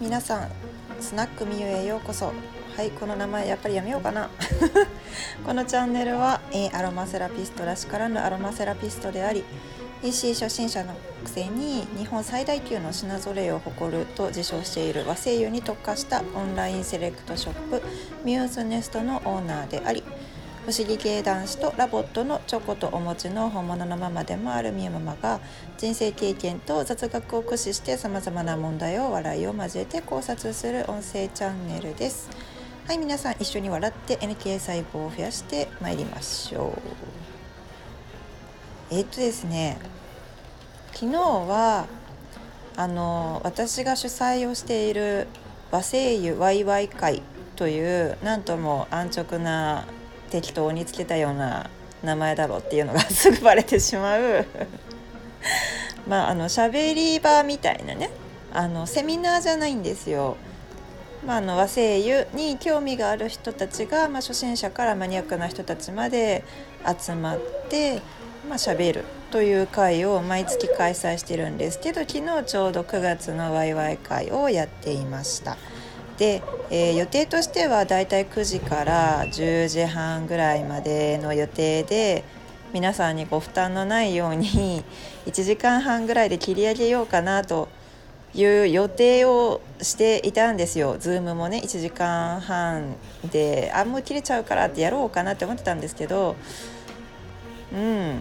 皆さんスナックみゆへようこそ。はいこの名前やっぱりやめようかな。このチャンネルは、え、アロマセラピストらしからぬアロマセラピストであり EC 初心者のくせに日本最大級の品揃えを誇ると自称している和精油に特化したオンラインセレクトショップミューズネストのオーナーであり不思議系男子とラボットのチョコとお餅の本物のママでもあるみゆママが人生経験と雑学を駆使してさまざまな問題を笑いを交えて考察する音声チャンネルです。はい皆さん一緒に笑って NK 細胞を増やしてまいりましょう。えっとですね昨日はあの私が主催をしている和製油ワイワイ会というなんとも安直な適当につけたような名前だろうっていうのが すぐバレてしまうまああの喋り場みたいなねあのセミナーじゃないんですよ。まあ、の和製油に興味がある人たちが、まあ、初心者からマニアックな人たちまで集まって、まあ、喋るという会を毎月開催してるんですけど昨日ちょうど9月のワイワイ会をやっていました。で、えー、予定としてはだいたい9時から10時半ぐらいまでの予定で皆さんにご負担のないように1時間半ぐらいで切り上げようかなという予定をしていたんですよ。ズームもね1時間半であもう切れちゃうからってやろうかなって思ってたんですけどうん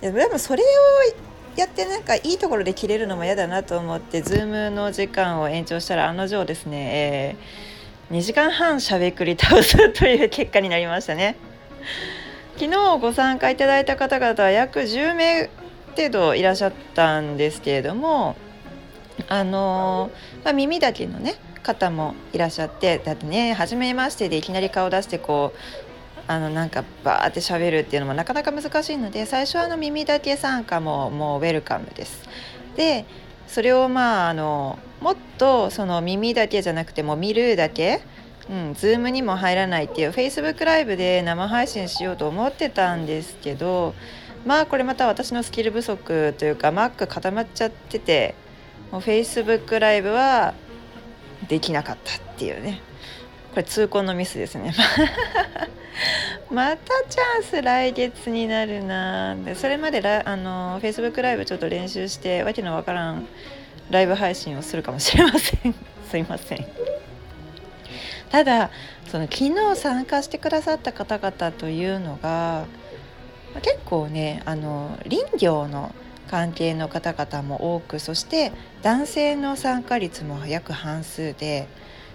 でもそれをやってなんかいいところで切れるのも嫌だなと思ってズームの時間を延長したら案の定ですね、えー、2時間半しゃべくり倒すという結果になりましたね。昨日ご参加いただいた方々は約10名程度いらっしゃったんですけれどもあのー、まあ、耳だけのね方もいらっしゃってだってね初めましてでいきなり顔出してこうあのなんかバーって喋るっていうのもなかなか難しいので最初はあの耳だけ参加ももうウェルカムです。でそれをまああのもっとその耳だけじゃなくても見るだけうん、Zoom にも入らないっていう Facebook ライブで生配信しようと思ってたんですけどまあこれまた私のスキル不足というか Mac 固まっちゃっててもう Facebook ライブはできなかったっていうねこれ痛恨のミスですね またチャンス来月になるなでそれまでラあの Facebook ライブちょっと練習してわけのわからんライブ配信をするかもしれません。すいません。ただその昨日参加してくださった方々というのが結構ねあの林業の関係の方々も多くそして男性の参加率も約半数で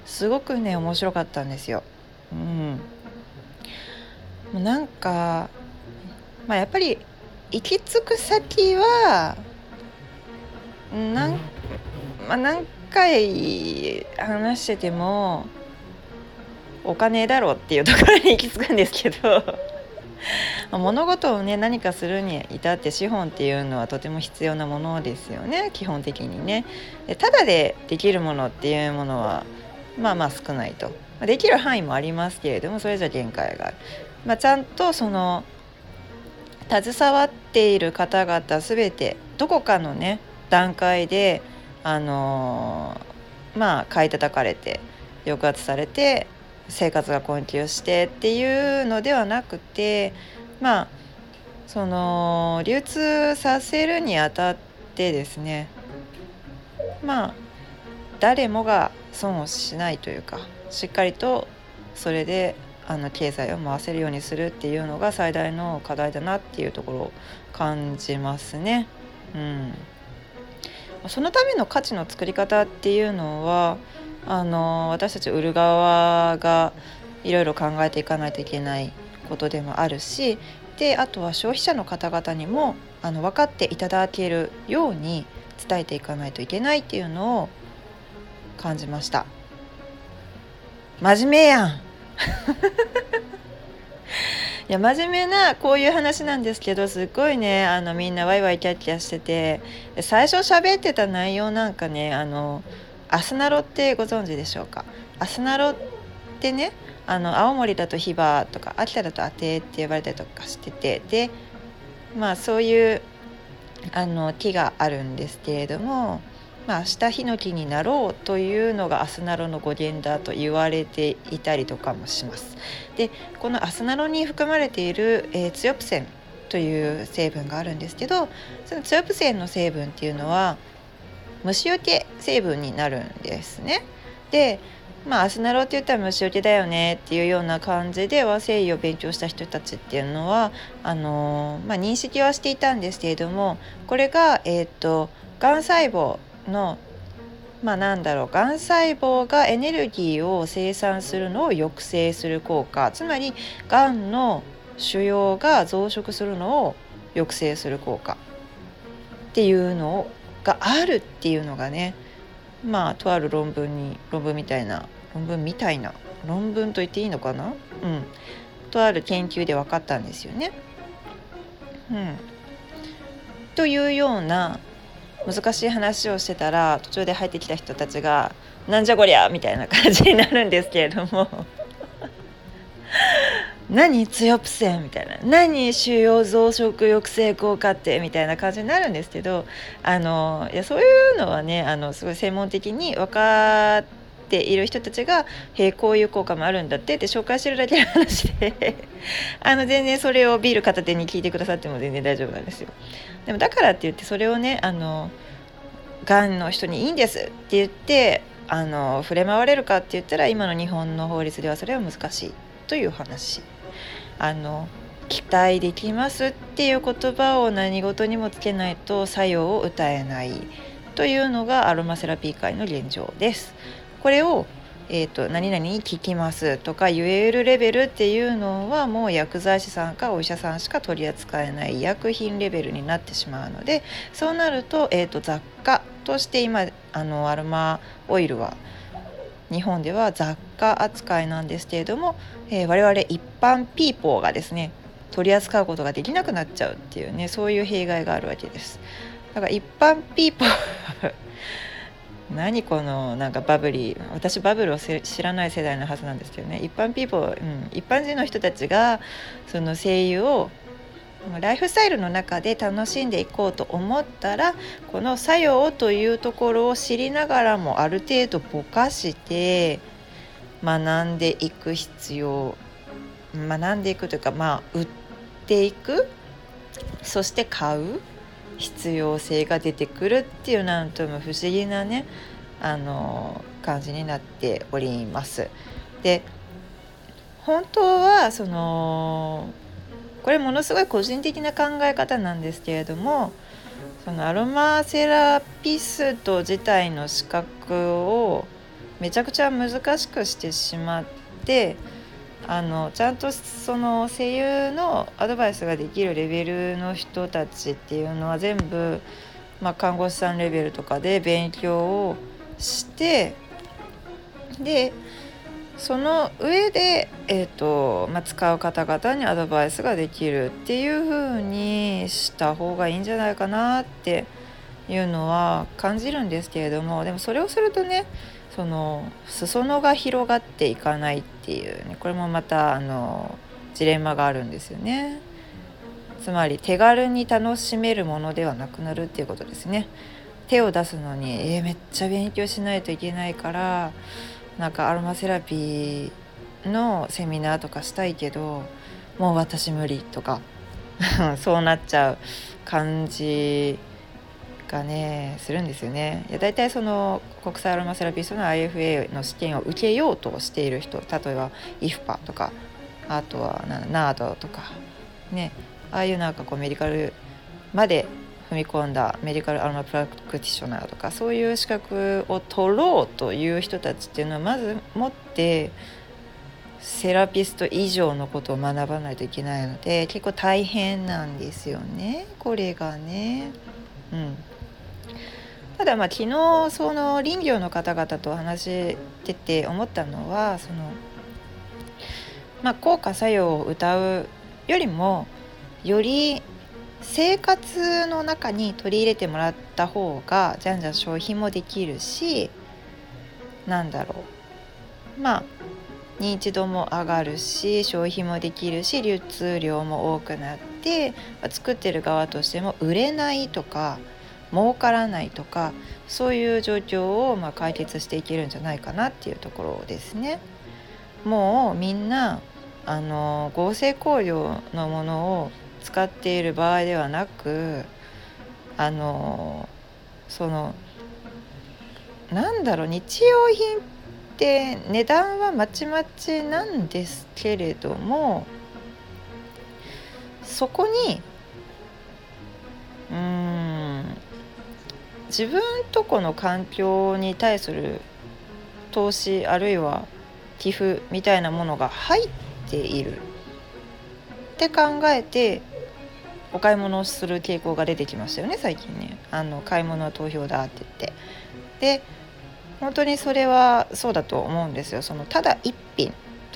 すごくね面白かったんですよ。うん、なんか、まあ、やっぱり行き着く先はなん、まあ、何回話しててもお金だろうっていうところに行き着くんですけど 物事をね何かするに至って資本っていうのはとても必要なものですよね基本的にね。でただでできるものっていうものはまあまあ少ないとできる範囲もありますけれどもそれじゃ限界がある、まあ、ちゃんとその携わっている方々全てどこかのね段階であのー、まあ買い叩かれて抑圧されて生活が困窮してっていうのではなくてまあその流通させるにあたってですねまあ誰もが損をしないというかしっかりとそれであの経済を回せるようにするっていうのが最大の課題だなっていうところを感じますね。うん、そのための価値の作り方っていうのはあの私たち売る側がいろいろ考えていかないといけないことでもあるしであとは消費者の方々にもあの分かっていただけるように伝えていかないといけないっていうのを感じました。真面目やん。いや真面目なこういう話なんですけどすっごいねあのみんなワイワイキャッキャしてて最初喋ってた内容なんかねあのアスナロってご存知でしょうか？アスナロってねあの青森だとヒバとか秋田だとアテって呼ばれたりとかしててでまあそういうあの木があるんですけれどもまあ、明日ヒノキになろうというのがアスナロの語源だと言われていたりとかもします。でこのアスナロに含まれている、えー、ツヨプセンという成分があるんですけどそのツヨプセンの成分っていうのは虫除け成分になるんですね。でまあ、アスナロって言ったら虫除けだよねっていうような感じで和製油を勉強した人たちっていうのはあのー、まあ、認識はしていたんですけれどもこれが、えーと、がん細胞のまあなんだろうがん細胞がエネルギーを生産するのを抑制する効果つまりがんの腫瘍が増殖するのを抑制する効果っていうのがあるっていうのがねまあとある論文に論文みたいな論文みたいな論文と言っていいのかな？うん。とある研究で分かったんですよね。うん、というような難しい話をしてたら途中で入ってきた人たちが「なんじゃこりゃ!」みたいな感じになるんですけれども 何強プセンみたいな何腫瘍増殖抑制効果ってみたいな感じになるんですけどあのいやそういうのはねあのすごい専門的に分かってている人たちが「へえこういう効果もあるんだって」って紹介してるだけの話で あの全然それをビール片手に聞いてくださっても全然大丈夫なんですよ。でもだからって言ってそれをねあのがんの人にいいんですって言ってあの触れ回れるかって言ったら今の日本の法律ではそれは難しいという話。あの期待できますっていう言葉を何事にもつけないと作用を歌えないというのがアロマセラピー界の現状です。これをえーと、何々に聞きますとか言えるレベルっていうのはもう薬剤師さんかお医者さんしか取り扱えない医薬品レベルになってしまうのでそうなると,、えーと、雑貨として今あのアロマオイルは日本では雑貨扱いなんですけれども、えー、我々一般ピーポーがですね取り扱うことができなくなっちゃうっていうねそういう弊害があるわけです。だから一般ピーポー何このなんかバブリー私バブルを知らない世代のはずなんですけどね。一般ピーポー、うん、一般人の人たちがその声優をライフスタイルの中で楽しんでいこうと思ったらこの作用というところを知りながらもある程度ぼかして学んでいく必要学んでいくというかまあ売っていくそして買う。必要性が出てくるっていうなんとも不思議なねあの感じになっております。で本当はそのこれものすごい個人的な考え方なんですけれどもそのアロマセラピスト自体の資格をめちゃくちゃ難しくしてしまってあのちゃんとその声優のアドバイスができるレベルの人たちっていうのは全部、まあ、看護師さんレベルとかで勉強をしてでその上で、えーとまあ、使う方々にアドバイスができるっていう風にした方がいいんじゃないかなっていうのは感じるんですけれどもでもそれをするとねその裾野が広がっていかないっていう、ね、これもまたあのジレンマがあるんですよね。つまり手軽に楽しめるものではなくなるっていうことですね。手を出すのに、えー、めっちゃ勉強しないといけないからなんかアロマセラピーのセミナーとかしたいけどもう私無理とか そうなっちゃう感じがねするんですよね。いや大体その国際アロマセラピストの IFA の試験を受けようとしている人例えば IFPA とかあとはナードとかねああいうなんかこうメディカルまで踏み込んだメディカルアロマプラクティショナーとかそういう資格を取ろうという人たちっていうのはまず持ってセラピスト以上のことを学ばないといけないので結構大変なんですよねこれがね。うん、ただまあ昨日その林業の方々と話してて思ったのはその、まあ、効果作用を歌うよりもより生活の中に取り入れてもらった方がじゃんじゃん消費もできるしなんだろう。まあ認知度も上がるし消費もできるし流通量も多くなって作ってる側としても売れないとか儲からないとかそういう状況をま解決していけるんじゃないかなっていうところですね。もうみんなあの合成香料のものを使っている場合ではなくあのそのなんだろう日用品って値段はまちまちなんですけれどもそこにうん自分とこの環境に対する投資あるいは寄付みたいなものが入っている。って考えてお買い物をする傾向が出てきましたよね最近ね。あの買い物は投票だって言って。で本当にそれはそうだと思うんですよ。そのただ一品。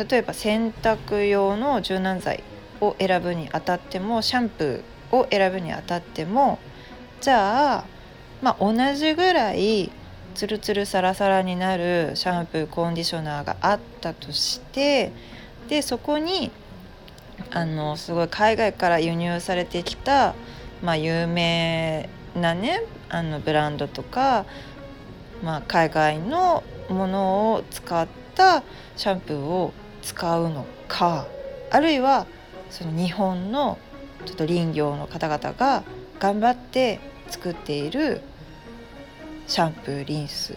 例えば洗濯用の柔軟剤を選ぶにあたってもシャンプーを選ぶにあたってもじゃあまあ同じぐらいツルツルサラサラになるシャンプーコンディショナーがあったとしてでそこにあのすごい海外から輸入されてきた、まあ、有名なねあのブランドとか、まあ、海外のものを使ったシャンプーを使うのかあるいはその日本のちょっと林業の方々が頑張って作っているシャンプーリンス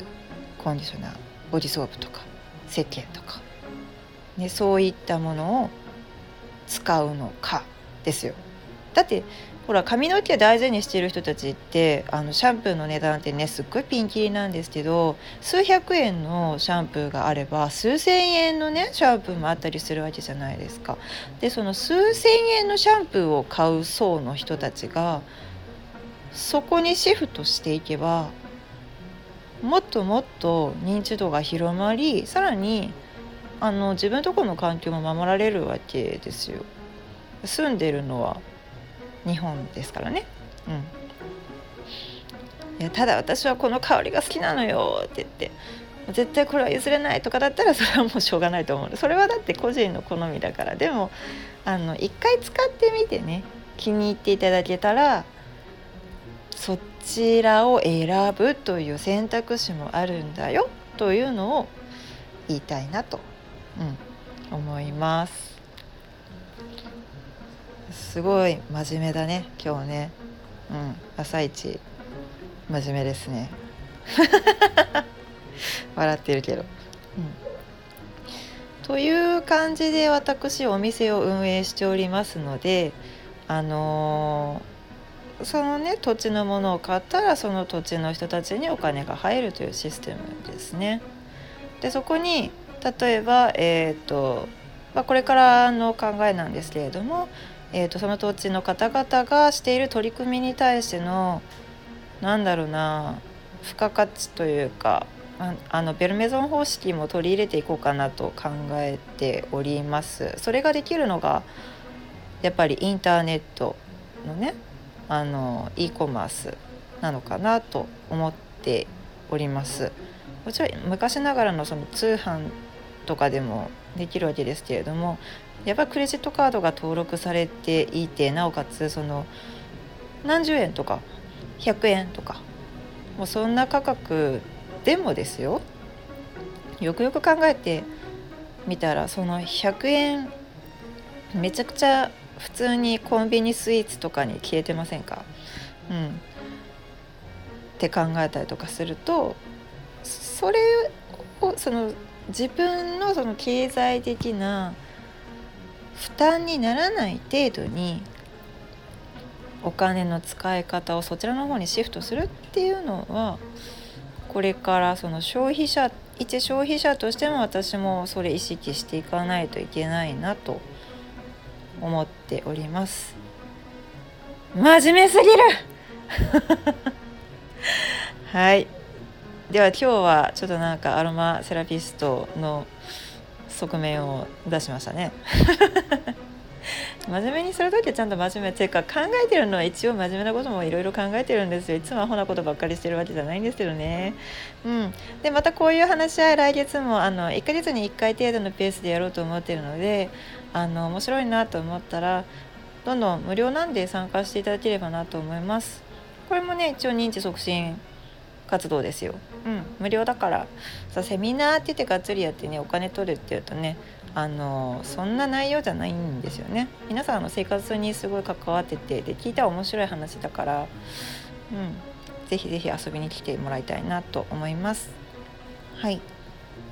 コンディショナーボディソープとか石鹸とか、ね、そういったものを使うのかですよ。だってほら髪の毛大事にしている人たちってあのシャンプーの値段ってねすっごいピンキリなんですけど数百円のシャンプーがあれば数千円のねシャンプーもあったりするわけじゃないですか。でその数千円のシャンプーを買う層の人たちがそこにシフトしていけばもっともっと認知度が広まりさらにあの自分とこの環境も守られるわけですよ。住んでるのは日本ですからね。うん、いやただ私はこの香りが好きなのよ。って言って。絶対これは譲れないとかだったらそれはもうしょうがないと思う。それはだって個人の好みだから。でもあの一回使ってみてね。気に入っていただけたらそちらを選ぶという選択肢もあるんだよというのを言いたいなとうん、思います。すごい真面目だね今日ね。うん。朝一真面目ですね。笑ってるけど、うん、という感じで私お店を運営しておりますのであのー、そのね土地のものを買ったらその土地の人たちにお金が入るというシステムですね。でそこに例えば、えーとまあ、これからの考えなんですけれども、えーと、その土地の方々がしている取り組みに対してのなんだろうな付加価値というかあのベルメゾン方式も取り入れていこうかなと考えております。それができるのがやっぱりインターネットのねあの e コマースなのかなと思っております。もちろん昔ながらのその通販とかでもできるわけですけれどもやっぱりクレジットカードが登録されていてなおかつその何十円とか100円とかもうそんな価格でもですよよくよく考えてみたらその100円めちゃくちゃ普通にコンビニスイーツとかに消えてませんか？うん。って考えたりとかするとそれをその自分のその経済的な負担にならない程度にお金の使い方をそちらの方にシフトするっていうのはこれからその消費者一消費者としても私もそれ意識していかないといけないなと思っております。真面目すぎる。はい。では今日はちょっとなんかアロマセラピストの側面を出しましたね。真面目にする時はちゃんと真面目っていうか考えてるのは一応真面目なこともいろいろ考えてるんですよ。いつもアホなことばっかりしてるわけじゃないんですけどね。うん。でまたこういう話し合い来月もあの1ヶ月に1回程度のペースでやろうと思ってるのであの面白いなと思ったらどんどん無料なんで参加していただければなと思いますこれもね一応認知促進活動ですよ。うん、無料だからさセミナーって言ってがっつりやってねお金取るっていうとねあのそんな内容じゃないんですよね。皆さんの生活にすごい関わっててで聞いたら面白い話だから、うん、ぜひぜひ遊びに来てもらいたいなと思います。はい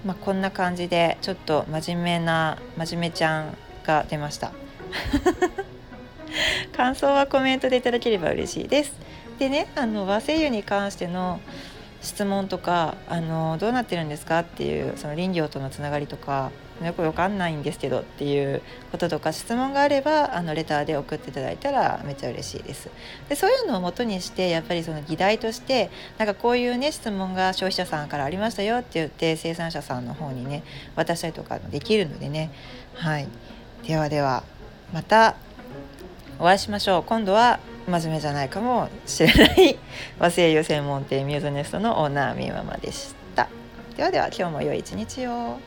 まあ、こんな感じでちょっと真面目な真面目ちゃんが出ました。感想はコメントでいただければ嬉しいです。でねあの和製油に関しての質問とかあのどうなってるんですかっていうその林業とのつながりとかよくわかんないんですけどっていうこととか質問があればあのレターで送っていただいたらめっちゃ嬉しいです。でそういうのをもとにしてやっぱりその議題としてなんかこういうね質問が消費者さんからありましたよって言って生産者さんの方にね渡したりとかできるのでねはいではではまたお会いしましょう。今度は真面目じゃないかもしれない和製油専門店ミューズネストのオーナーみーママでした。ではでは今日も良い一日を。